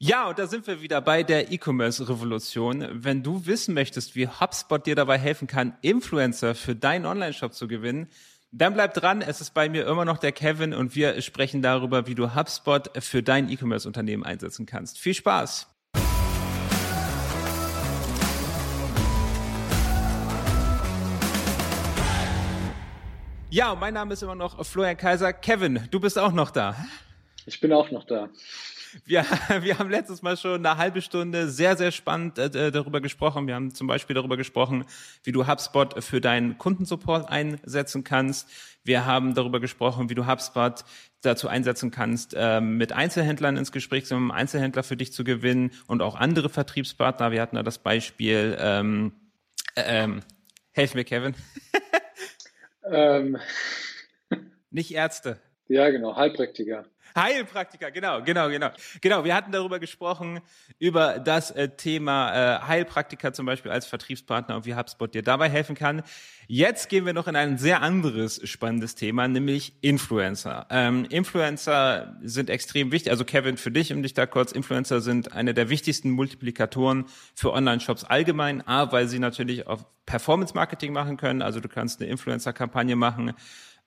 Ja, und da sind wir wieder bei der E-Commerce-Revolution. Wenn du wissen möchtest, wie HubSpot dir dabei helfen kann, Influencer für deinen Online-Shop zu gewinnen, dann bleib dran. Es ist bei mir immer noch der Kevin und wir sprechen darüber, wie du HubSpot für dein E-Commerce-Unternehmen einsetzen kannst. Viel Spaß! Ja, mein Name ist immer noch Florian Kaiser. Kevin, du bist auch noch da. Ich bin auch noch da. Wir, wir haben letztes Mal schon eine halbe Stunde sehr, sehr spannend äh, darüber gesprochen. Wir haben zum Beispiel darüber gesprochen, wie du HubSpot für deinen Kundensupport einsetzen kannst. Wir haben darüber gesprochen, wie du HubSpot dazu einsetzen kannst, ähm, mit Einzelhändlern ins Gespräch zu kommen, Einzelhändler für dich zu gewinnen und auch andere Vertriebspartner. Wir hatten da das Beispiel, ähm, äh, ähm, helf mir, Kevin. ähm. Nicht Ärzte. Ja, genau, Heilpraktiker. Heilpraktiker, genau, genau, genau. Genau, wir hatten darüber gesprochen, über das äh, Thema äh, Heilpraktiker zum Beispiel als Vertriebspartner und wie HubSpot dir dabei helfen kann. Jetzt gehen wir noch in ein sehr anderes spannendes Thema, nämlich Influencer. Ähm, Influencer sind extrem wichtig. Also Kevin, für dich, um dich da kurz, Influencer sind eine der wichtigsten Multiplikatoren für Online-Shops allgemein. A, weil sie natürlich auf Performance-Marketing machen können. Also du kannst eine Influencer-Kampagne machen,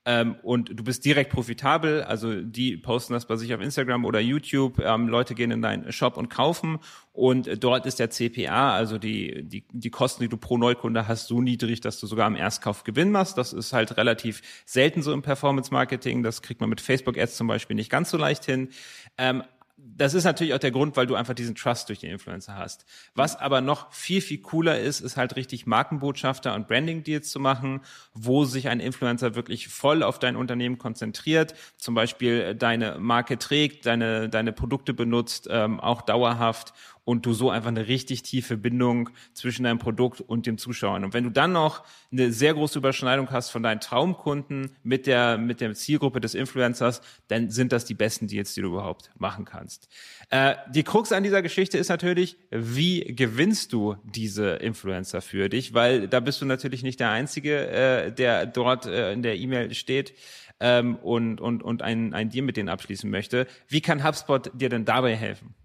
ähm, und du bist direkt profitabel. Also die posten das bei sich auf Instagram oder YouTube. Ähm, Leute gehen in deinen Shop und kaufen und dort ist der CPA, also die, die, die Kosten, die du pro Neukunde hast, so niedrig, dass du sogar am Erstkauf Gewinn machst. Das ist halt relativ selten so im Performance Marketing. Das kriegt man mit Facebook Ads zum Beispiel nicht ganz so leicht hin. Ähm, das ist natürlich auch der Grund, weil du einfach diesen Trust durch den Influencer hast. Was aber noch viel, viel cooler ist, ist halt richtig Markenbotschafter und Branding-Deals zu machen, wo sich ein Influencer wirklich voll auf dein Unternehmen konzentriert, zum Beispiel deine Marke trägt, deine, deine Produkte benutzt, ähm, auch dauerhaft und du so einfach eine richtig tiefe Bindung zwischen deinem Produkt und dem Zuschauer. Und wenn du dann noch eine sehr große Überschneidung hast von deinen Traumkunden mit der, mit der Zielgruppe des Influencers, dann sind das die besten Deals, die du überhaupt machen kannst. Äh, die Krux an dieser Geschichte ist natürlich, wie gewinnst du diese Influencer für dich? Weil da bist du natürlich nicht der Einzige, äh, der dort äh, in der E-Mail steht ähm, und, und, und ein, ein Deal mit denen abschließen möchte. Wie kann HubSpot dir denn dabei helfen?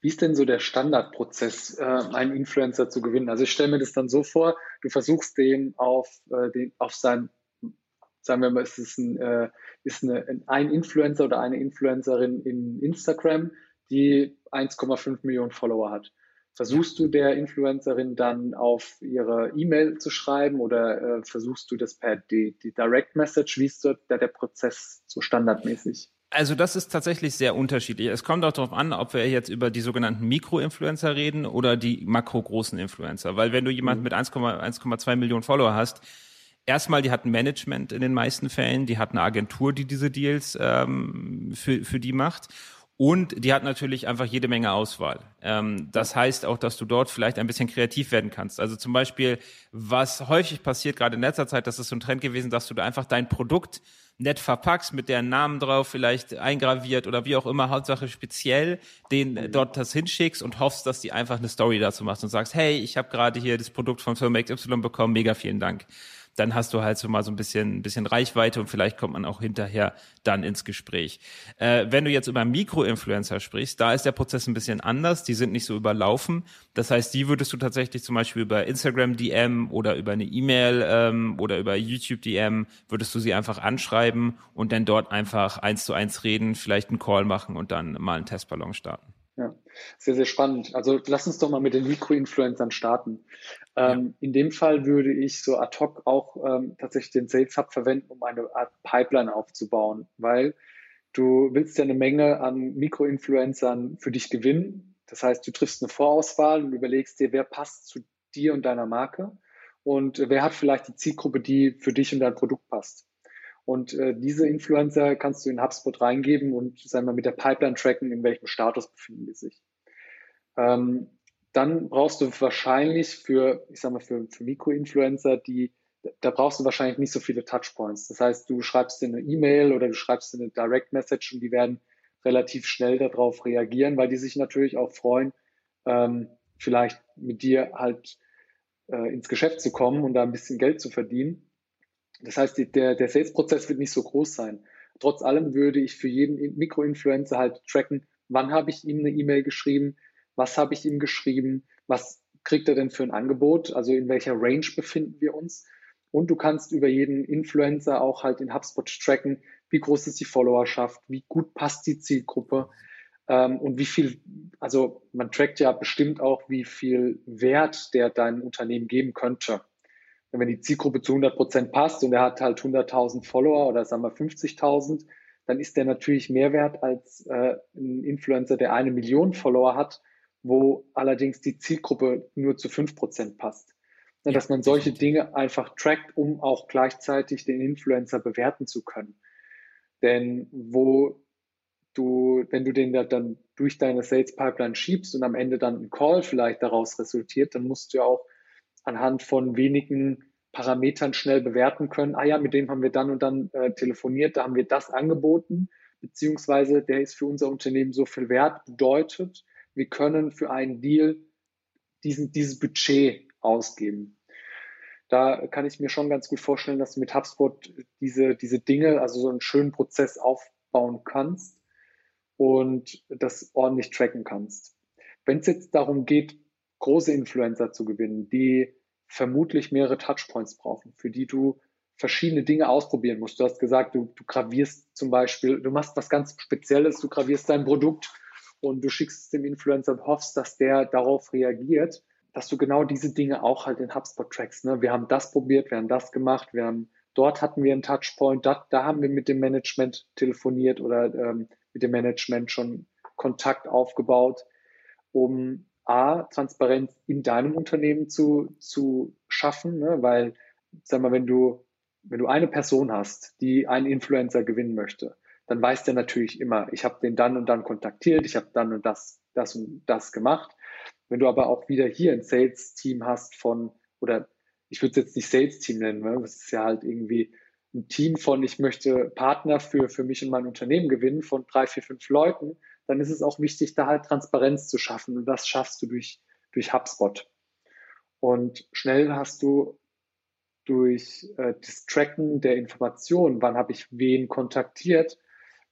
Wie ist denn so der Standardprozess, äh, einen Influencer zu gewinnen? Also ich stelle mir das dann so vor, du versuchst den auf, äh, den, auf sein, sagen wir mal, ist es ein, äh, ist eine, ein Influencer oder eine Influencerin in Instagram, die 1,5 Millionen Follower hat. Versuchst du der Influencerin dann auf ihre E-Mail zu schreiben oder äh, versuchst du das per die, die Direct Message? Wie ist dort der, der Prozess so standardmäßig? Also das ist tatsächlich sehr unterschiedlich. Es kommt auch darauf an, ob wir jetzt über die sogenannten Mikro-Influencer reden oder die makro-großen Influencer. Weil wenn du jemanden mhm. mit 1,2 Millionen Follower hast, erstmal, die hat ein Management in den meisten Fällen, die hat eine Agentur, die diese Deals ähm, für, für die macht. Und die hat natürlich einfach jede Menge Auswahl. Ähm, das heißt auch, dass du dort vielleicht ein bisschen kreativ werden kannst. Also zum Beispiel, was häufig passiert, gerade in letzter Zeit, das ist so ein Trend gewesen, dass du da einfach dein Produkt nett verpackst, mit deren Namen drauf vielleicht eingraviert oder wie auch immer, Hauptsache speziell, den dort das hinschickst und hoffst, dass die einfach eine Story dazu machst und sagst, hey, ich habe gerade hier das Produkt von Firma XY bekommen, mega vielen Dank dann hast du halt so mal so ein bisschen, ein bisschen Reichweite und vielleicht kommt man auch hinterher dann ins Gespräch. Äh, wenn du jetzt über Mikroinfluencer sprichst, da ist der Prozess ein bisschen anders. Die sind nicht so überlaufen. Das heißt, die würdest du tatsächlich zum Beispiel über Instagram DM oder über eine E-Mail ähm, oder über YouTube DM würdest du sie einfach anschreiben und dann dort einfach eins zu eins reden, vielleicht einen Call machen und dann mal einen Testballon starten. Ja, sehr, sehr spannend. Also lass uns doch mal mit den Mikroinfluencern starten. Ähm, In dem Fall würde ich so ad hoc auch ähm, tatsächlich den Sales Hub verwenden, um eine Art Pipeline aufzubauen, weil du willst ja eine Menge an Mikroinfluencern für dich gewinnen. Das heißt, du triffst eine Vorauswahl und überlegst dir, wer passt zu dir und deiner Marke und wer hat vielleicht die Zielgruppe, die für dich und dein Produkt passt. Und äh, diese Influencer kannst du in HubSpot reingeben und sagen wir mit der Pipeline tracken, in welchem Status befinden die sich. Ähm, dann brauchst du wahrscheinlich für, ich sag mal, für, für Mikroinfluencer, die, da brauchst du wahrscheinlich nicht so viele Touchpoints. Das heißt, du schreibst dir eine E-Mail oder du schreibst dir eine Direct Message und die werden relativ schnell darauf reagieren, weil die sich natürlich auch freuen, ähm, vielleicht mit dir halt äh, ins Geschäft zu kommen und da ein bisschen Geld zu verdienen. Das heißt, die, der, der Sales-Prozess wird nicht so groß sein. Trotz allem würde ich für jeden Mikroinfluencer halt tracken, wann habe ich ihm eine E-Mail geschrieben, was habe ich ihm geschrieben, was kriegt er denn für ein Angebot, also in welcher Range befinden wir uns. Und du kannst über jeden Influencer auch halt in HubSpot tracken, wie groß ist die Followerschaft, wie gut passt die Zielgruppe ähm, und wie viel, also man trackt ja bestimmt auch, wie viel Wert der deinem Unternehmen geben könnte. Wenn die Zielgruppe zu 100 Prozent passt und er hat halt 100.000 Follower oder sagen wir 50.000, dann ist der natürlich mehr wert als äh, ein Influencer, der eine Million Follower hat, wo allerdings die Zielgruppe nur zu fünf Prozent passt. Ja, dass man solche Dinge einfach trackt, um auch gleichzeitig den Influencer bewerten zu können. Denn wo du, wenn du den dann durch deine Sales Pipeline schiebst und am Ende dann ein Call vielleicht daraus resultiert, dann musst du ja auch anhand von wenigen Parametern schnell bewerten können, ah ja, mit dem haben wir dann und dann äh, telefoniert, da haben wir das angeboten, beziehungsweise der ist für unser Unternehmen so viel wert, bedeutet, wir können für einen Deal diesen, dieses Budget ausgeben. Da kann ich mir schon ganz gut vorstellen, dass du mit HubSpot diese, diese Dinge, also so einen schönen Prozess aufbauen kannst und das ordentlich tracken kannst. Wenn es jetzt darum geht, große Influencer zu gewinnen, die vermutlich mehrere Touchpoints brauchen, für die du verschiedene Dinge ausprobieren musst. Du hast gesagt, du, du gravierst zum Beispiel, du machst was ganz Spezielles, du gravierst dein Produkt und du schickst es dem Influencer und hoffst, dass der darauf reagiert, dass du genau diese Dinge auch halt in HubSpot trackst. Ne? Wir haben das probiert, wir haben das gemacht, wir haben, dort hatten wir einen Touchpoint, da, da haben wir mit dem Management telefoniert oder ähm, mit dem Management schon Kontakt aufgebaut, um A, Transparenz in deinem Unternehmen zu, zu schaffen, ne? weil, sag mal, wenn du, wenn du eine Person hast, die einen Influencer gewinnen möchte, dann weiß der natürlich immer, ich habe den dann und dann kontaktiert, ich habe dann und das, das und das gemacht. Wenn du aber auch wieder hier ein Sales-Team hast von, oder ich würde es jetzt nicht Sales-Team nennen, ne? das ist ja halt irgendwie ein Team von, ich möchte Partner für, für mich und mein Unternehmen gewinnen von drei, vier, fünf Leuten, dann ist es auch wichtig, da halt Transparenz zu schaffen. Und das schaffst du durch, durch HubSpot. Und schnell hast du durch äh, das Tracken der Informationen, wann habe ich wen kontaktiert,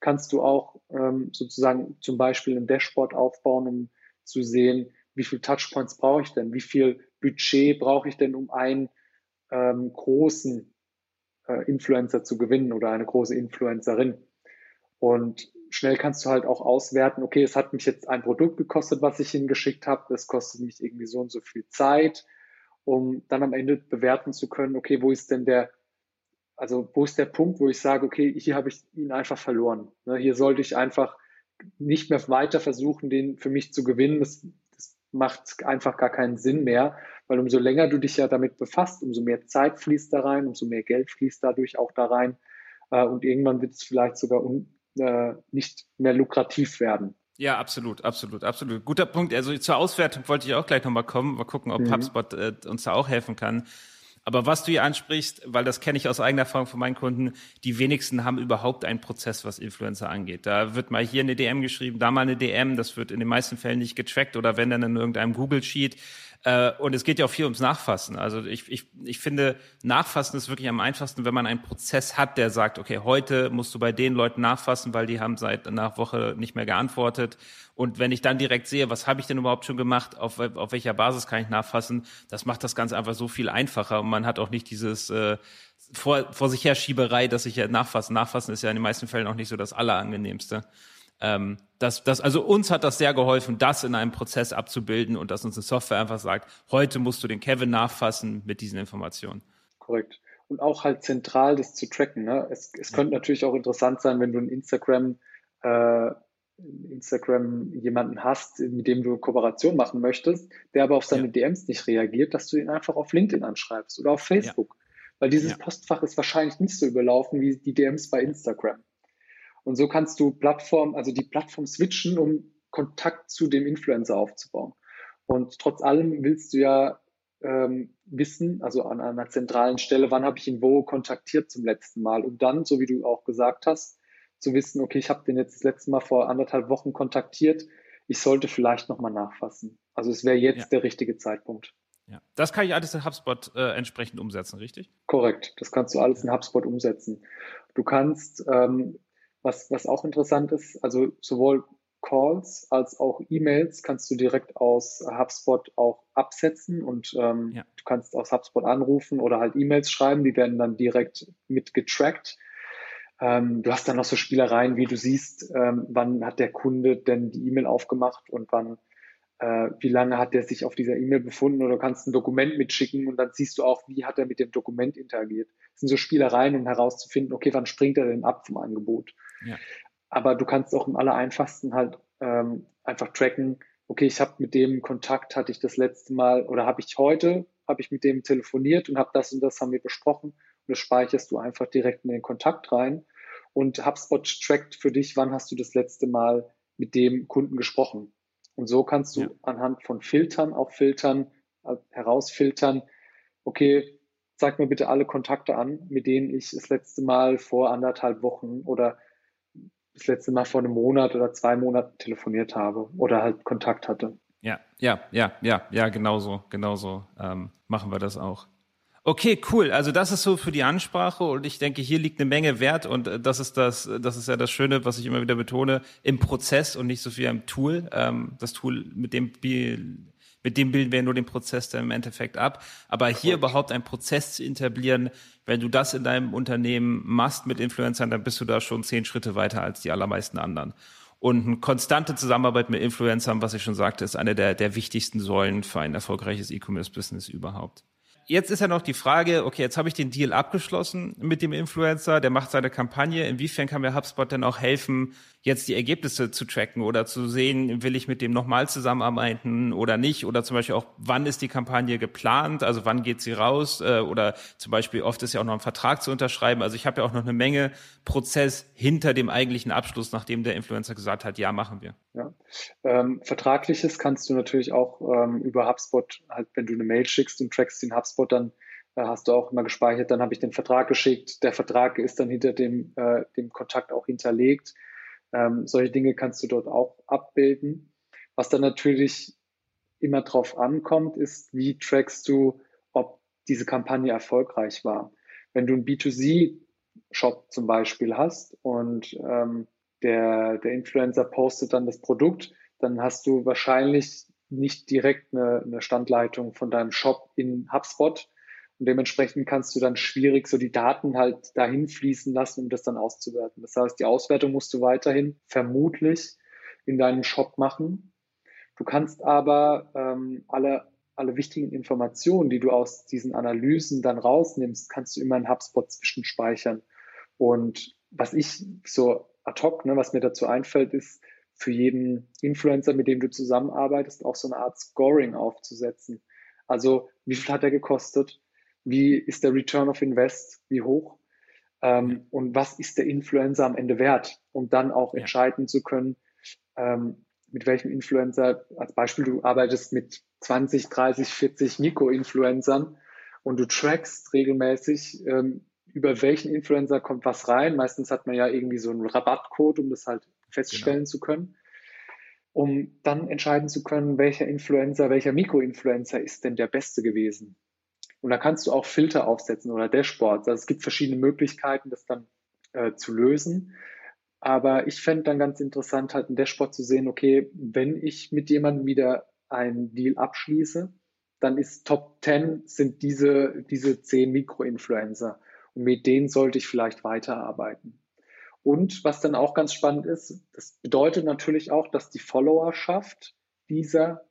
kannst du auch ähm, sozusagen zum Beispiel ein Dashboard aufbauen, um zu sehen, wie viel Touchpoints brauche ich denn, wie viel Budget brauche ich denn, um einen ähm, großen äh, Influencer zu gewinnen oder eine große Influencerin. Und schnell kannst du halt auch auswerten, okay, es hat mich jetzt ein Produkt gekostet, was ich hingeschickt habe, das kostet mich irgendwie so und so viel Zeit, um dann am Ende bewerten zu können, okay, wo ist denn der, also wo ist der Punkt, wo ich sage, okay, hier habe ich ihn einfach verloren. Ne, hier sollte ich einfach nicht mehr weiter versuchen, den für mich zu gewinnen. Das, das macht einfach gar keinen Sinn mehr, weil umso länger du dich ja damit befasst, umso mehr Zeit fließt da rein, umso mehr Geld fließt dadurch auch da rein. Äh, und irgendwann wird es vielleicht sogar un äh, nicht mehr lukrativ werden. Ja, absolut, absolut, absolut. Guter Punkt. Also zur Auswertung wollte ich auch gleich nochmal kommen. Mal gucken, ob mhm. HubSpot äh, uns da auch helfen kann. Aber was du hier ansprichst, weil das kenne ich aus eigener Erfahrung von meinen Kunden, die wenigsten haben überhaupt einen Prozess, was Influencer angeht. Da wird mal hier eine DM geschrieben, da mal eine DM, das wird in den meisten Fällen nicht getrackt oder wenn dann in irgendeinem Google-Sheet. Äh, und es geht ja auch viel ums Nachfassen. Also ich, ich, ich finde, Nachfassen ist wirklich am einfachsten, wenn man einen Prozess hat, der sagt, okay, heute musst du bei den Leuten nachfassen, weil die haben seit einer Woche nicht mehr geantwortet. Und wenn ich dann direkt sehe, was habe ich denn überhaupt schon gemacht, auf, auf welcher Basis kann ich nachfassen, das macht das Ganze einfach so viel einfacher. Und man hat auch nicht dieses äh, vor, vor sich her Schieberei, dass ich ja nachfassen. Nachfassen ist ja in den meisten Fällen auch nicht so das Allerangenehmste. Ähm, das, das, also uns hat das sehr geholfen, das in einem Prozess abzubilden und dass uns eine Software einfach sagt, heute musst du den Kevin nachfassen mit diesen Informationen. Korrekt. Und auch halt zentral das zu tracken. Ne? Es, es ja. könnte natürlich auch interessant sein, wenn du ein Instagram, äh, Instagram jemanden hast, mit dem du Kooperation machen möchtest, der aber auf seine ja. DMs nicht reagiert, dass du ihn einfach auf LinkedIn anschreibst oder auf Facebook. Ja. Weil dieses Postfach ist wahrscheinlich nicht so überlaufen wie die DMs bei Instagram. Und so kannst du Plattform, also die Plattform switchen, um Kontakt zu dem Influencer aufzubauen. Und trotz allem willst du ja ähm, wissen, also an einer zentralen Stelle, wann habe ich ihn wo kontaktiert zum letzten Mal, um dann, so wie du auch gesagt hast, zu wissen, okay, ich habe den jetzt das letzte Mal vor anderthalb Wochen kontaktiert, ich sollte vielleicht nochmal nachfassen. Also es wäre jetzt ja. der richtige Zeitpunkt. Ja. Das kann ich alles in HubSpot äh, entsprechend umsetzen, richtig? Korrekt, das kannst du alles in HubSpot umsetzen. Du kannst ähm, was, was auch interessant ist, also sowohl Calls als auch E-Mails kannst du direkt aus HubSpot auch absetzen und ähm, ja. du kannst aus HubSpot anrufen oder halt E-Mails schreiben, die werden dann direkt mit getrackt. Ähm, du hast dann noch so Spielereien, wie du siehst, ähm, wann hat der Kunde denn die E-Mail aufgemacht und wann, äh, wie lange hat der sich auf dieser E-Mail befunden oder du kannst ein Dokument mitschicken und dann siehst du auch, wie hat er mit dem Dokument interagiert. Das sind so Spielereien, um herauszufinden, okay, wann springt er denn ab vom Angebot. Ja. Aber du kannst auch im allereinfachsten halt ähm, einfach tracken, okay, ich habe mit dem Kontakt, hatte ich das letzte Mal oder habe ich heute, habe ich mit dem telefoniert und habe das und das haben wir besprochen das speicherst du einfach direkt in den Kontakt rein und HubSpot trackt für dich, wann hast du das letzte Mal mit dem Kunden gesprochen. Und so kannst du ja. anhand von Filtern auch filtern, äh, herausfiltern, okay, sag mir bitte alle Kontakte an, mit denen ich das letzte Mal vor anderthalb Wochen oder das letzte Mal vor einem Monat oder zwei Monaten telefoniert habe oder halt Kontakt hatte. Ja, ja, ja, ja, ja, genauso, genauso ähm, machen wir das auch. Okay, cool. Also das ist so für die Ansprache und ich denke, hier liegt eine Menge Wert und äh, das ist das, das ist ja das Schöne, was ich immer wieder betone, im Prozess und nicht so viel im Tool. Ähm, das Tool, mit dem mit dem bilden wir nur den Prozess dann im Endeffekt ab. Aber hier überhaupt einen Prozess zu etablieren, wenn du das in deinem Unternehmen machst mit Influencern, dann bist du da schon zehn Schritte weiter als die allermeisten anderen. Und eine konstante Zusammenarbeit mit Influencern, was ich schon sagte, ist eine der, der wichtigsten Säulen für ein erfolgreiches E-Commerce-Business überhaupt jetzt ist ja noch die Frage, okay, jetzt habe ich den Deal abgeschlossen mit dem Influencer, der macht seine Kampagne. Inwiefern kann mir HubSpot denn auch helfen, jetzt die Ergebnisse zu tracken oder zu sehen, will ich mit dem nochmal zusammenarbeiten oder nicht? Oder zum Beispiel auch, wann ist die Kampagne geplant? Also wann geht sie raus? Äh, oder zum Beispiel oft ist ja auch noch ein Vertrag zu unterschreiben. Also ich habe ja auch noch eine Menge Prozess hinter dem eigentlichen Abschluss, nachdem der Influencer gesagt hat, ja, machen wir. Ja. Ähm, Vertragliches kannst du natürlich auch ähm, über HubSpot, halt, wenn du eine Mail schickst und trackst den HubSpot, dann äh, hast du auch immer gespeichert, dann habe ich den Vertrag geschickt. Der Vertrag ist dann hinter dem, äh, dem Kontakt auch hinterlegt. Ähm, solche Dinge kannst du dort auch abbilden. Was dann natürlich immer drauf ankommt, ist, wie trackst du, ob diese Kampagne erfolgreich war. Wenn du einen B2C-Shop zum Beispiel hast und ähm, der, der Influencer postet dann das Produkt, dann hast du wahrscheinlich nicht direkt eine, eine Standleitung von deinem Shop in HubSpot, und dementsprechend kannst du dann schwierig so die Daten halt dahin fließen lassen, um das dann auszuwerten. Das heißt, die Auswertung musst du weiterhin vermutlich in deinem Shop machen. Du kannst aber ähm, alle, alle wichtigen Informationen, die du aus diesen Analysen dann rausnimmst, kannst du immer in HubSpot zwischenspeichern. Und was ich so ad hoc, ne, was mir dazu einfällt, ist, für jeden Influencer, mit dem du zusammenarbeitest, auch so eine Art Scoring aufzusetzen. Also, wie viel hat er gekostet? Wie ist der Return of Invest, wie hoch ähm, und was ist der Influencer am Ende wert, um dann auch ja. entscheiden zu können, ähm, mit welchem Influencer, als Beispiel, du arbeitest mit 20, 30, 40 Mikro-Influencern und du trackst regelmäßig, ähm, über welchen Influencer kommt was rein. Meistens hat man ja irgendwie so einen Rabattcode, um das halt feststellen genau. zu können um dann entscheiden zu können, welcher Influencer, welcher Mikroinfluencer ist denn der beste gewesen. Und da kannst du auch Filter aufsetzen oder Dashboards. Also es gibt verschiedene Möglichkeiten, das dann äh, zu lösen. Aber ich fände dann ganz interessant, halt ein Dashboard zu sehen, okay, wenn ich mit jemandem wieder einen Deal abschließe, dann ist Top 10 sind diese, diese 10 Mikroinfluencer. Und mit denen sollte ich vielleicht weiterarbeiten. Und was dann auch ganz spannend ist, das bedeutet natürlich auch, dass die Followerschaft dieser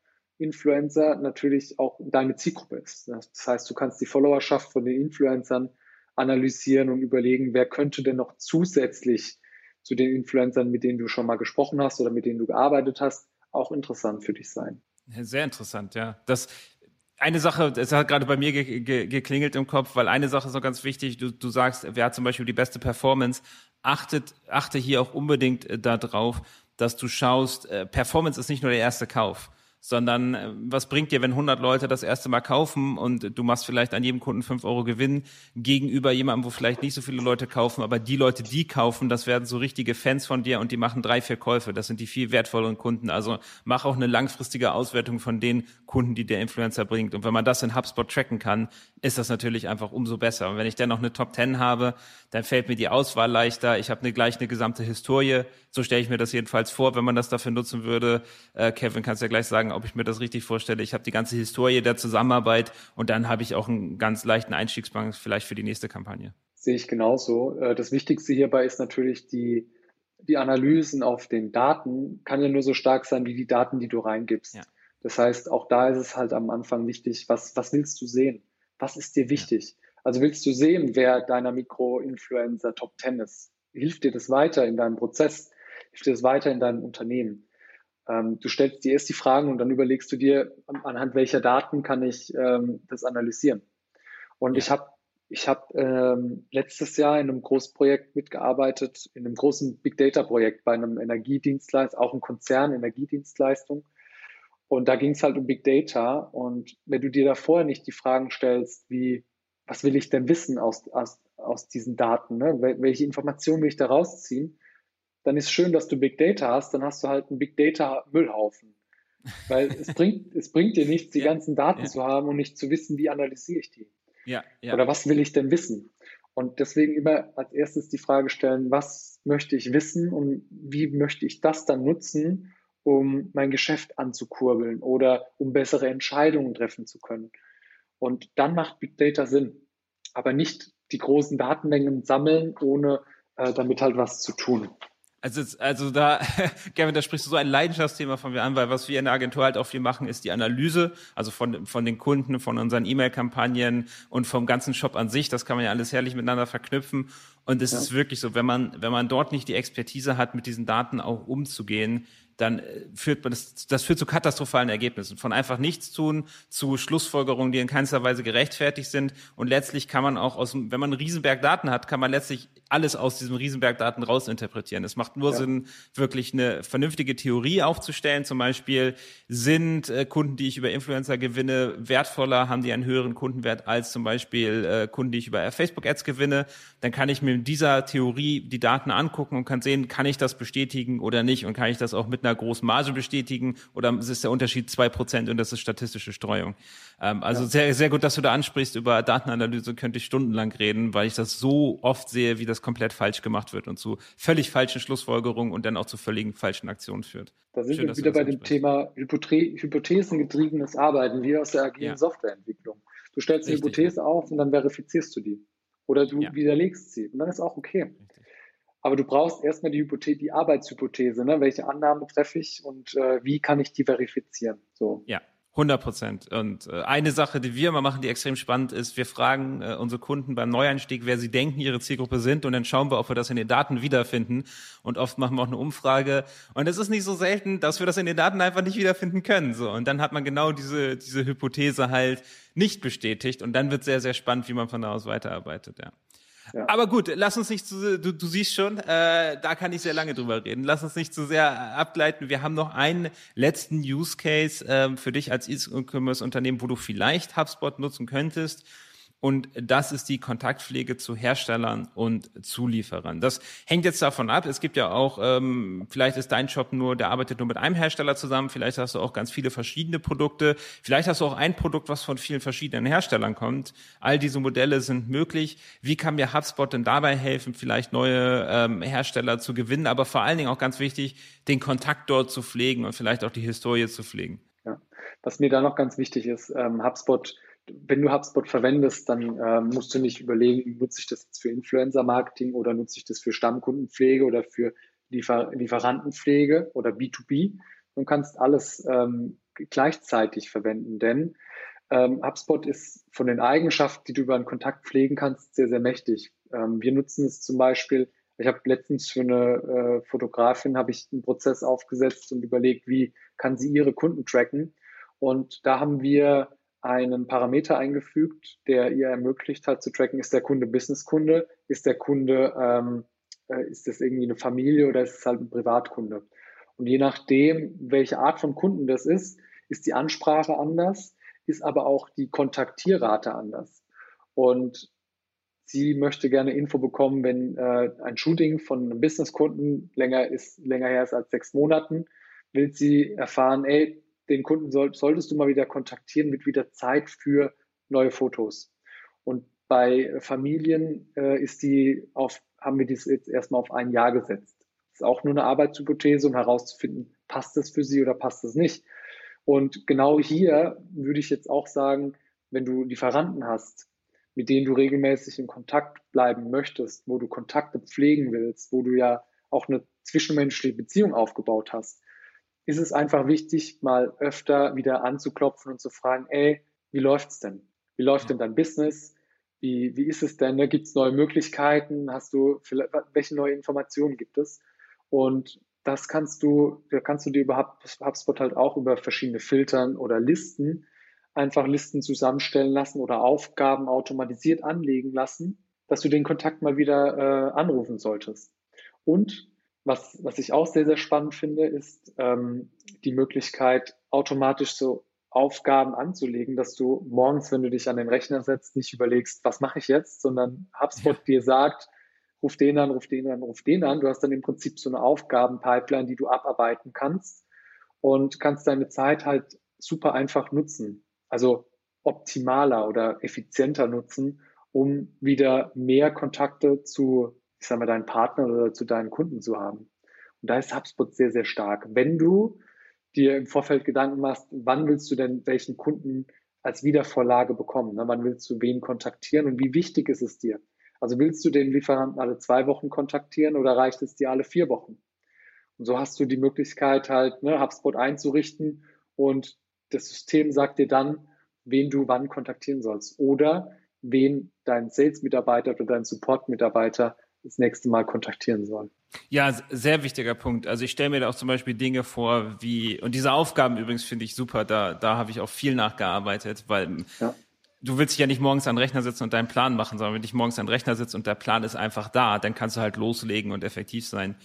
Influencer natürlich auch deine Zielgruppe ist. Das heißt, du kannst die Followerschaft von den Influencern analysieren und überlegen, wer könnte denn noch zusätzlich zu den Influencern, mit denen du schon mal gesprochen hast oder mit denen du gearbeitet hast, auch interessant für dich sein. Sehr interessant, ja. Das, eine Sache, es hat gerade bei mir ge ge geklingelt im Kopf, weil eine Sache ist noch ganz wichtig. Du, du sagst, wer hat zum Beispiel die beste Performance? Achtet, achte hier auch unbedingt äh, darauf, dass du schaust, äh, Performance ist nicht nur der erste Kauf sondern äh, was bringt dir, wenn 100 Leute das erste Mal kaufen und du machst vielleicht an jedem Kunden 5 Euro Gewinn gegenüber jemandem, wo vielleicht nicht so viele Leute kaufen, aber die Leute, die kaufen, das werden so richtige Fans von dir und die machen drei, vier Käufe. Das sind die viel wertvolleren Kunden. Also mach auch eine langfristige Auswertung von den Kunden, die der Influencer bringt. Und wenn man das in HubSpot tracken kann, ist das natürlich einfach umso besser. Und wenn ich dann noch eine Top 10 habe, dann fällt mir die Auswahl leichter. Ich habe eine, gleich eine gesamte Historie. So stelle ich mir das jedenfalls vor, wenn man das dafür nutzen würde. Äh, Kevin, kannst ja gleich sagen, ob ich mir das richtig vorstelle. Ich habe die ganze Historie der Zusammenarbeit und dann habe ich auch einen ganz leichten Einstiegsbank vielleicht für die nächste Kampagne. Sehe ich genauso. Äh, das Wichtigste hierbei ist natürlich die, die Analysen auf den Daten kann ja nur so stark sein wie die Daten, die du reingibst. Ja. Das heißt, auch da ist es halt am Anfang wichtig, was, was willst du sehen? Was ist dir wichtig? Ja. Also willst du sehen, wer deiner Mikro-Influencer Top 10 ist? Hilft dir das weiter in deinem Prozess? Hilft dir das weiter in deinem Unternehmen? Ähm, du stellst dir erst die Fragen und dann überlegst du dir, anhand welcher Daten kann ich ähm, das analysieren. Und ja. ich habe ich hab, ähm, letztes Jahr in einem Großprojekt mitgearbeitet, in einem großen Big Data Projekt bei einem Energiedienstleister, auch ein Konzern Energiedienstleistung. Und da ging es halt um Big Data. Und wenn du dir da vorher nicht die Fragen stellst, wie, was will ich denn wissen aus, aus, aus diesen Daten? Ne? Welche Informationen will ich da rausziehen? Dann ist schön, dass du Big Data hast, dann hast du halt einen Big Data Müllhaufen. Weil es bringt, es bringt dir nichts, die ja, ganzen Daten ja. zu haben und nicht zu wissen, wie analysiere ich die. Ja, ja. Oder was will ich denn wissen? Und deswegen immer als erstes die Frage stellen, was möchte ich wissen und wie möchte ich das dann nutzen, um mein Geschäft anzukurbeln oder um bessere Entscheidungen treffen zu können. Und dann macht Big Data Sinn. Aber nicht die großen Datenmengen sammeln, ohne äh, damit halt was zu tun. Also, also da, Gavin, da sprichst du so ein Leidenschaftsthema von mir an, weil was wir in der Agentur halt auch viel machen, ist die Analyse, also von, von den Kunden, von unseren E-Mail-Kampagnen und vom ganzen Shop an sich. Das kann man ja alles herrlich miteinander verknüpfen. Und es ja. ist wirklich so, wenn man, wenn man dort nicht die Expertise hat, mit diesen Daten auch umzugehen, dann äh, führt man das, das führt zu katastrophalen Ergebnissen. Von einfach nichts tun zu Schlussfolgerungen, die in keinster Weise gerechtfertigt sind. Und letztlich kann man auch aus, wenn man einen Riesenberg Daten hat, kann man letztlich alles aus diesem Riesenberg Daten rausinterpretieren. Es macht nur ja. Sinn, wirklich eine vernünftige Theorie aufzustellen. Zum Beispiel sind äh, Kunden, die ich über Influencer gewinne, wertvoller, haben die einen höheren Kundenwert als zum Beispiel äh, Kunden, die ich über Facebook Ads gewinne. Dann kann ich mir in dieser Theorie die Daten angucken und kann sehen, kann ich das bestätigen oder nicht und kann ich das auch mit einer großen Marge bestätigen oder ist der Unterschied zwei Prozent und das ist statistische Streuung. Ähm, also ja. sehr, sehr gut, dass du da ansprichst. Über Datenanalyse könnte ich stundenlang reden, weil ich das so oft sehe, wie das komplett falsch gemacht wird und zu völlig falschen Schlussfolgerungen und dann auch zu völligen falschen Aktionen führt. Da sind Schön, wir wieder bei dem Thema hypothesengetriebenes Arbeiten, wie aus der agilen ja. Softwareentwicklung. Du stellst eine Hypothese auf und dann verifizierst du die. Oder du ja. widerlegst sie. Und dann ist auch okay. Aber du brauchst erstmal die Hypothese, die Arbeitshypothese, ne? welche Annahme treffe ich und äh, wie kann ich die verifizieren? So. Ja, 100 Prozent. Und äh, eine Sache, die wir immer machen, die extrem spannend ist, wir fragen äh, unsere Kunden beim Neueinstieg, wer sie denken, ihre Zielgruppe sind, und dann schauen wir, ob wir das in den Daten wiederfinden. Und oft machen wir auch eine Umfrage. Und es ist nicht so selten, dass wir das in den Daten einfach nicht wiederfinden können. So. Und dann hat man genau diese, diese Hypothese halt nicht bestätigt. Und dann wird sehr, sehr spannend, wie man von da aus weiterarbeitet, ja. Aber gut, lass uns nicht zu, du, du siehst schon, äh, da kann ich sehr lange drüber reden. Lass uns nicht zu sehr abgleiten. Wir haben noch einen letzten Use Case äh, für dich als E-Commerce-Unternehmen, wo du vielleicht HubSpot nutzen könntest. Und das ist die Kontaktpflege zu Herstellern und Zulieferern. Das hängt jetzt davon ab. Es gibt ja auch, ähm, vielleicht ist dein Shop nur, der arbeitet nur mit einem Hersteller zusammen. Vielleicht hast du auch ganz viele verschiedene Produkte. Vielleicht hast du auch ein Produkt, was von vielen verschiedenen Herstellern kommt. All diese Modelle sind möglich. Wie kann mir HubSpot denn dabei helfen, vielleicht neue ähm, Hersteller zu gewinnen? Aber vor allen Dingen auch ganz wichtig, den Kontakt dort zu pflegen und vielleicht auch die Historie zu pflegen. Ja. Was mir da noch ganz wichtig ist, ähm, HubSpot wenn du HubSpot verwendest, dann äh, musst du nicht überlegen, nutze ich das jetzt für Influencer-Marketing oder nutze ich das für Stammkundenpflege oder für Liefer Lieferantenpflege oder B2B. Du kannst alles ähm, gleichzeitig verwenden, denn ähm, HubSpot ist von den Eigenschaften, die du über einen Kontakt pflegen kannst, sehr, sehr mächtig. Ähm, wir nutzen es zum Beispiel, ich habe letztens für eine äh, Fotografin habe ich einen Prozess aufgesetzt und überlegt, wie kann sie ihre Kunden tracken. Und da haben wir einen Parameter eingefügt, der ihr ermöglicht hat zu tracken, ist der Kunde Businesskunde, ist der Kunde, ähm, äh, ist das irgendwie eine Familie oder ist es halt ein Privatkunde. Und je nachdem, welche Art von Kunden das ist, ist die Ansprache anders, ist aber auch die Kontaktierrate anders. Und sie möchte gerne Info bekommen, wenn äh, ein Shooting von einem Businesskunden länger ist, länger her ist als sechs Monaten, will sie erfahren, ey, den Kunden soll, solltest du mal wieder kontaktieren, mit wieder Zeit für neue Fotos. Und bei Familien äh, ist die auf, haben wir das jetzt erstmal auf ein Jahr gesetzt. Das ist auch nur eine Arbeitshypothese, um herauszufinden, passt das für sie oder passt das nicht. Und genau hier würde ich jetzt auch sagen, wenn du Lieferanten hast, mit denen du regelmäßig in Kontakt bleiben möchtest, wo du Kontakte pflegen willst, wo du ja auch eine zwischenmenschliche Beziehung aufgebaut hast, ist es einfach wichtig, mal öfter wieder anzuklopfen und zu fragen, ey, wie läuft's denn? Wie läuft denn dein Business? Wie, wie ist es denn? Ne? Gibt es neue Möglichkeiten? Hast du welche neue Informationen gibt es? Und das kannst du, da kannst du dir überhaupt HubSpot halt auch über verschiedene Filtern oder Listen einfach Listen zusammenstellen lassen oder Aufgaben automatisiert anlegen lassen, dass du den Kontakt mal wieder äh, anrufen solltest. Und was, was ich auch sehr, sehr spannend finde, ist ähm, die Möglichkeit, automatisch so Aufgaben anzulegen, dass du morgens, wenn du dich an den Rechner setzt, nicht überlegst, was mache ich jetzt, sondern HubSpot ja. dir sagt, ruf den an, ruf den an, ruf den an. Du hast dann im Prinzip so eine Aufgabenpipeline, die du abarbeiten kannst und kannst deine Zeit halt super einfach nutzen. Also optimaler oder effizienter nutzen, um wieder mehr Kontakte zu, ich sag mal, deinen Partnern oder zu deinen Kunden zu haben. Und da ist HubSpot sehr, sehr stark. Wenn du dir im Vorfeld Gedanken machst, wann willst du denn welchen Kunden als Wiedervorlage bekommen? Ne? Wann willst du wen kontaktieren und wie wichtig ist es dir? Also willst du den Lieferanten alle zwei Wochen kontaktieren oder reicht es dir alle vier Wochen? Und so hast du die Möglichkeit halt, ne, HubSpot einzurichten und das System sagt dir dann, wen du wann kontaktieren sollst oder wen dein Sales-Mitarbeiter oder dein Support-Mitarbeiter das nächste Mal kontaktieren soll. Ja, sehr wichtiger Punkt. Also ich stelle mir da auch zum Beispiel Dinge vor, wie, und diese Aufgaben übrigens finde ich super, da, da habe ich auch viel nachgearbeitet, weil ja. du willst dich ja nicht morgens an den Rechner sitzen und deinen Plan machen, sondern wenn dich morgens an den Rechner sitzt und der Plan ist einfach da, dann kannst du halt loslegen und effektiv sein.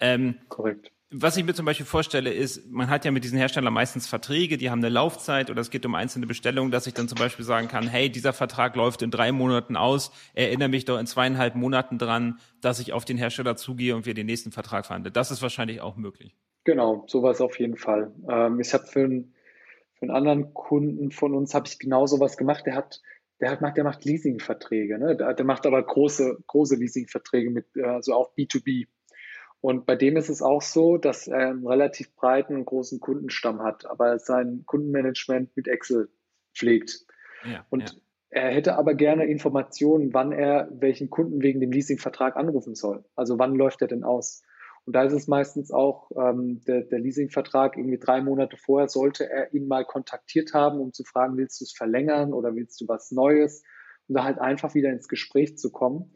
Ähm, Korrekt was ich mir zum Beispiel vorstelle, ist, man hat ja mit diesen Herstellern meistens Verträge, die haben eine Laufzeit oder es geht um einzelne Bestellungen, dass ich dann zum Beispiel sagen kann, hey, dieser Vertrag läuft in drei Monaten aus, erinnere mich doch in zweieinhalb Monaten dran, dass ich auf den Hersteller zugehe und wir den nächsten Vertrag verhandeln. Das ist wahrscheinlich auch möglich. Genau, sowas auf jeden Fall. Ähm, ich habe für, einen, für einen anderen Kunden von uns habe ich genau sowas gemacht. Der hat der hat macht, der macht Leasingverträge, ne? Der, der macht aber große, große Leasingverträge mit, also auch B2B. Und bei dem ist es auch so, dass er einen relativ breiten und großen Kundenstamm hat, aber sein Kundenmanagement mit Excel pflegt. Ja, und ja. er hätte aber gerne Informationen, wann er welchen Kunden wegen dem Leasingvertrag anrufen soll. Also wann läuft er denn aus? Und da ist es meistens auch ähm, der, der Leasingvertrag irgendwie drei Monate vorher sollte er ihn mal kontaktiert haben, um zu fragen, willst du es verlängern oder willst du was Neues? Um da halt einfach wieder ins Gespräch zu kommen.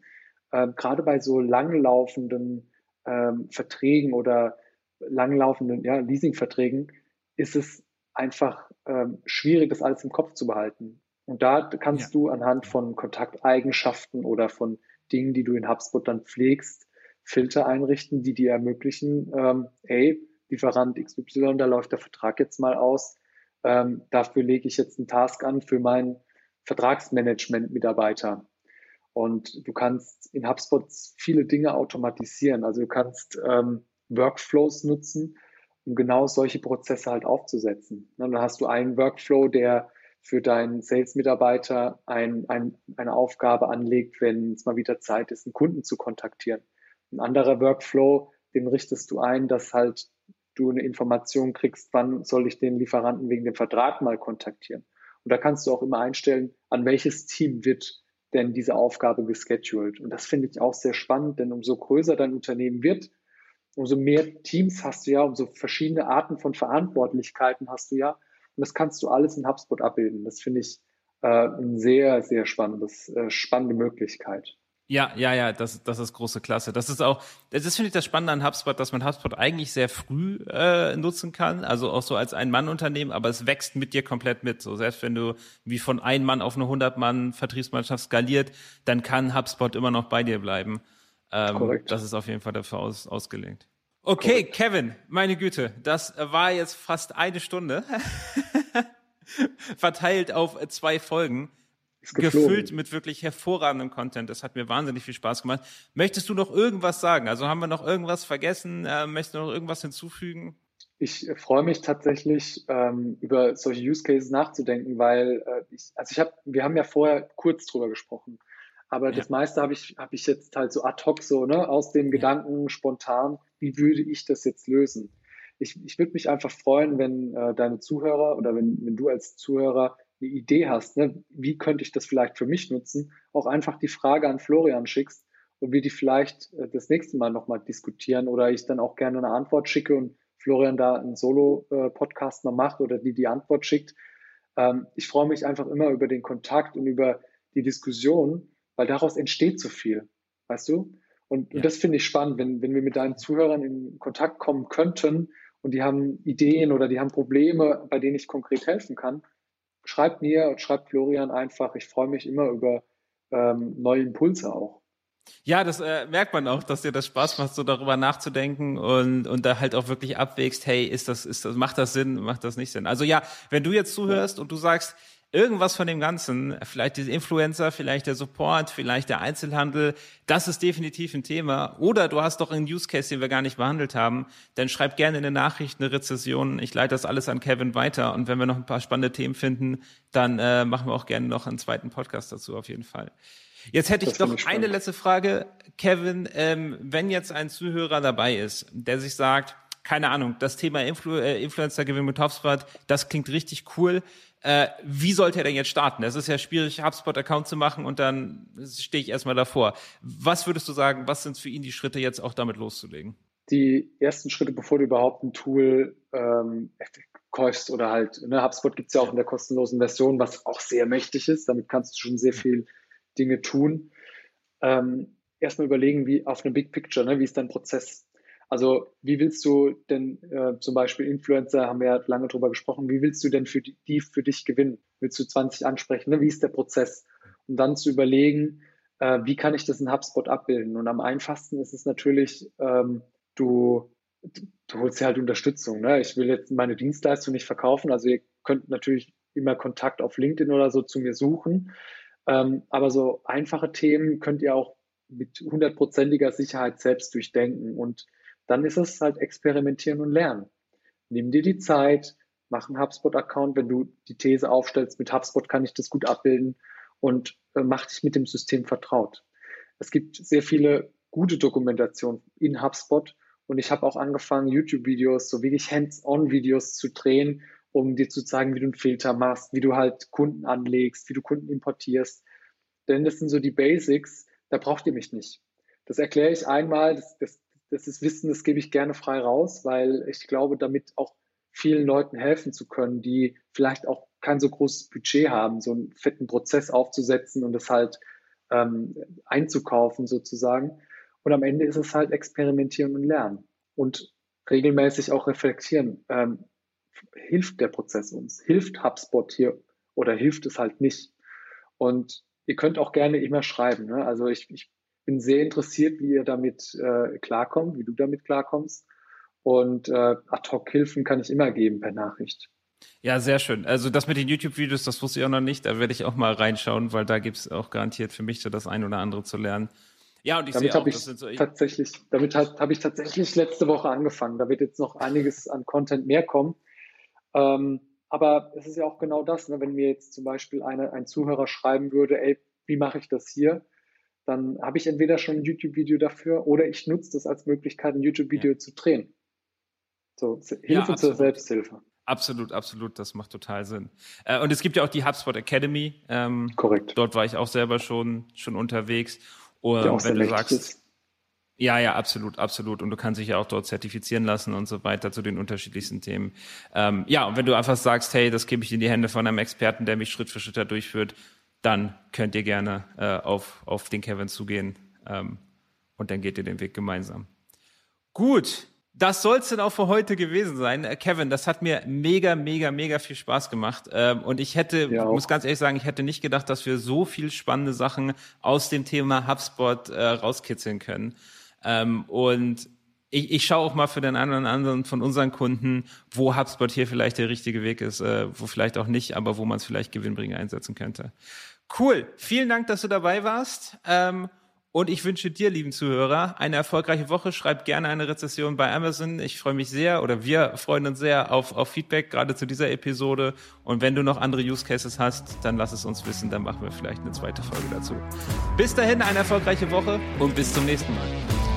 Ähm, gerade bei so langlaufenden ähm, Verträgen oder langlaufenden ja, Leasingverträgen ist es einfach ähm, schwierig, das alles im Kopf zu behalten. Und da kannst ja. du anhand von Kontakteigenschaften oder von Dingen, die du in HubSpot dann pflegst, Filter einrichten, die dir ermöglichen, ähm, hey, Lieferant XY, da läuft der Vertrag jetzt mal aus. Ähm, dafür lege ich jetzt einen Task an für meinen Vertragsmanagement-Mitarbeiter. Und du kannst in HubSpot viele Dinge automatisieren. Also du kannst ähm, Workflows nutzen, um genau solche Prozesse halt aufzusetzen. Und dann hast du einen Workflow, der für deinen Sales-Mitarbeiter ein, ein, eine Aufgabe anlegt, wenn es mal wieder Zeit ist, einen Kunden zu kontaktieren. Ein anderer Workflow, den richtest du ein, dass halt du eine Information kriegst, wann soll ich den Lieferanten wegen dem Vertrag mal kontaktieren. Und da kannst du auch immer einstellen, an welches Team wird denn diese Aufgabe gescheduled. Und das finde ich auch sehr spannend, denn umso größer dein Unternehmen wird, umso mehr Teams hast du ja, umso verschiedene Arten von Verantwortlichkeiten hast du ja. Und das kannst du alles in HubSpot abbilden. Das finde ich äh, eine sehr, sehr spannendes, äh, spannende Möglichkeit. Ja, ja, ja, das, das ist große Klasse. Das ist auch, das ist, finde ich, das Spannende an HubSpot, dass man HubSpot eigentlich sehr früh äh, nutzen kann, also auch so als Ein-Mann-Unternehmen, aber es wächst mit dir komplett mit. So selbst wenn du wie von ein Mann auf eine 100-Mann-Vertriebsmannschaft skaliert, dann kann HubSpot immer noch bei dir bleiben. Ähm, Korrekt. Das ist auf jeden Fall dafür aus, ausgelegt. Okay, Correct. Kevin, meine Güte, das war jetzt fast eine Stunde. Verteilt auf zwei Folgen. Gefüllt mit wirklich hervorragendem Content. Das hat mir wahnsinnig viel Spaß gemacht. Möchtest du noch irgendwas sagen? Also haben wir noch irgendwas vergessen? Äh, möchtest du noch irgendwas hinzufügen? Ich freue mich tatsächlich, ähm, über solche Use Cases nachzudenken, weil äh, ich, also ich habe, wir haben ja vorher kurz drüber gesprochen, aber ja. das meiste habe ich, habe ich jetzt halt so ad hoc so, ne, aus dem ja. Gedanken spontan, wie würde ich das jetzt lösen? Ich, ich würde mich einfach freuen, wenn äh, deine Zuhörer oder wenn, wenn du als Zuhörer eine Idee hast, ne, wie könnte ich das vielleicht für mich nutzen, auch einfach die Frage an Florian schickst und wir die vielleicht äh, das nächste Mal nochmal diskutieren oder ich dann auch gerne eine Antwort schicke und Florian da einen Solo-Podcast mal macht oder die die Antwort schickt. Ähm, ich freue mich einfach immer über den Kontakt und über die Diskussion, weil daraus entsteht so viel, weißt du? Und, ja. und das finde ich spannend, wenn, wenn wir mit deinen Zuhörern in Kontakt kommen könnten und die haben Ideen oder die haben Probleme, bei denen ich konkret helfen kann, schreibt mir und schreibt Florian einfach. Ich freue mich immer über ähm, neue Impulse auch. Ja, das äh, merkt man auch, dass dir das Spaß macht, so darüber nachzudenken und, und da halt auch wirklich abwägst, hey, ist das, ist das, macht das Sinn, macht das nicht Sinn? Also ja, wenn du jetzt zuhörst und du sagst, irgendwas von dem Ganzen, vielleicht die Influencer, vielleicht der Support, vielleicht der Einzelhandel, das ist definitiv ein Thema. Oder du hast doch einen Use Case, den wir gar nicht behandelt haben, dann schreib gerne eine Nachricht, eine Rezession. Ich leite das alles an Kevin weiter und wenn wir noch ein paar spannende Themen finden, dann äh, machen wir auch gerne noch einen zweiten Podcast dazu auf jeden Fall. Jetzt hätte ich doch eine letzte Frage, Kevin. Ähm, wenn jetzt ein Zuhörer dabei ist, der sich sagt, keine Ahnung, das Thema Influ äh, Influencer-Gewinn mit HubSpot, das klingt richtig cool. Äh, wie sollte er denn jetzt starten? Es ist ja schwierig, HubSpot-Account zu machen und dann stehe ich erstmal davor. Was würdest du sagen, was sind für ihn die Schritte, jetzt auch damit loszulegen? Die ersten Schritte, bevor du überhaupt ein Tool ähm, kaufst oder halt, ne, HubSpot gibt es ja auch in der kostenlosen Version, was auch sehr mächtig ist. Damit kannst du schon sehr viel Dinge tun. Ähm, erstmal überlegen, wie auf einem Big Picture, ne, wie ist dein Prozess? Also wie willst du denn äh, zum Beispiel Influencer, haben wir ja lange drüber gesprochen, wie willst du denn für die, die für dich gewinnen? Willst du 20 ansprechen? Ne? Wie ist der Prozess? Und dann zu überlegen, äh, wie kann ich das in HubSpot abbilden? Und am einfachsten ist es natürlich, ähm, du, du holst dir halt Unterstützung. Ne? Ich will jetzt meine Dienstleistung nicht verkaufen. Also ihr könnt natürlich immer Kontakt auf LinkedIn oder so zu mir suchen. Ähm, aber so einfache Themen könnt ihr auch mit hundertprozentiger Sicherheit selbst durchdenken. Und dann ist es halt experimentieren und lernen. Nimm dir die Zeit, mach einen HubSpot-Account, wenn du die These aufstellst, mit HubSpot kann ich das gut abbilden und äh, mach dich mit dem System vertraut. Es gibt sehr viele gute Dokumentationen in HubSpot und ich habe auch angefangen, YouTube-Videos, so wirklich Hands-on-Videos zu drehen, um dir zu zeigen, wie du einen Filter machst, wie du halt Kunden anlegst, wie du Kunden importierst. Denn das sind so die Basics, da braucht ihr mich nicht. Das erkläre ich einmal, das, das, das ist Wissen, das gebe ich gerne frei raus, weil ich glaube, damit auch vielen Leuten helfen zu können, die vielleicht auch kein so großes Budget haben, so einen fetten Prozess aufzusetzen und das halt ähm, einzukaufen sozusagen. Und am Ende ist es halt experimentieren und lernen und regelmäßig auch reflektieren. Ähm, hilft der Prozess uns? Hilft HubSpot hier oder hilft es halt nicht? Und ihr könnt auch gerne immer schreiben. Ne? Also ich, ich bin sehr interessiert, wie ihr damit äh, klarkommt, wie du damit klarkommst. Und äh, Ad-Hoc-Hilfen kann ich immer geben per Nachricht. Ja, sehr schön. Also das mit den YouTube-Videos, das wusste ich auch noch nicht. Da werde ich auch mal reinschauen, weil da gibt es auch garantiert für mich so das ein oder andere zu lernen. Ja, und ich damit sehe auch, ich so tatsächlich, damit habe ich tatsächlich letzte Woche angefangen. Da wird jetzt noch einiges an Content mehr kommen. Ähm, aber es ist ja auch genau das, ne? wenn mir jetzt zum Beispiel eine, ein Zuhörer schreiben würde, ey, wie mache ich das hier? Dann habe ich entweder schon ein YouTube-Video dafür oder ich nutze das als Möglichkeit, ein YouTube-Video ja. zu drehen. So, Hilfe ja, zur Selbsthilfe. Absolut, absolut, das macht total Sinn. Äh, und es gibt ja auch die HubSpot Academy. Ähm, Korrekt. Dort war ich auch selber schon, schon unterwegs. Und ja, wenn du sagst, ist. ja, ja, absolut, absolut. Und du kannst dich ja auch dort zertifizieren lassen und so weiter zu den unterschiedlichsten Themen. Ähm, ja, und wenn du einfach sagst, hey, das gebe ich in die Hände von einem Experten, der mich Schritt für Schritt da durchführt, dann könnt ihr gerne äh, auf, auf den Kevin zugehen ähm, und dann geht ihr den Weg gemeinsam. Gut, das soll es denn auch für heute gewesen sein. Äh, Kevin, das hat mir mega, mega, mega viel Spaß gemacht. Ähm, und ich hätte, ja, muss ganz ehrlich sagen, ich hätte nicht gedacht, dass wir so viel spannende Sachen aus dem Thema HubSpot äh, rauskitzeln können. Ähm, und ich, ich schaue auch mal für den einen oder anderen von unseren Kunden, wo HubSpot hier vielleicht der richtige Weg ist, äh, wo vielleicht auch nicht, aber wo man es vielleicht gewinnbringend einsetzen könnte. Cool. Vielen Dank, dass du dabei warst. Ähm, und ich wünsche dir, lieben Zuhörer, eine erfolgreiche Woche. Schreib gerne eine Rezession bei Amazon. Ich freue mich sehr oder wir freuen uns sehr auf, auf Feedback, gerade zu dieser Episode. Und wenn du noch andere Use Cases hast, dann lass es uns wissen. Dann machen wir vielleicht eine zweite Folge dazu. Bis dahin, eine erfolgreiche Woche und bis zum nächsten Mal.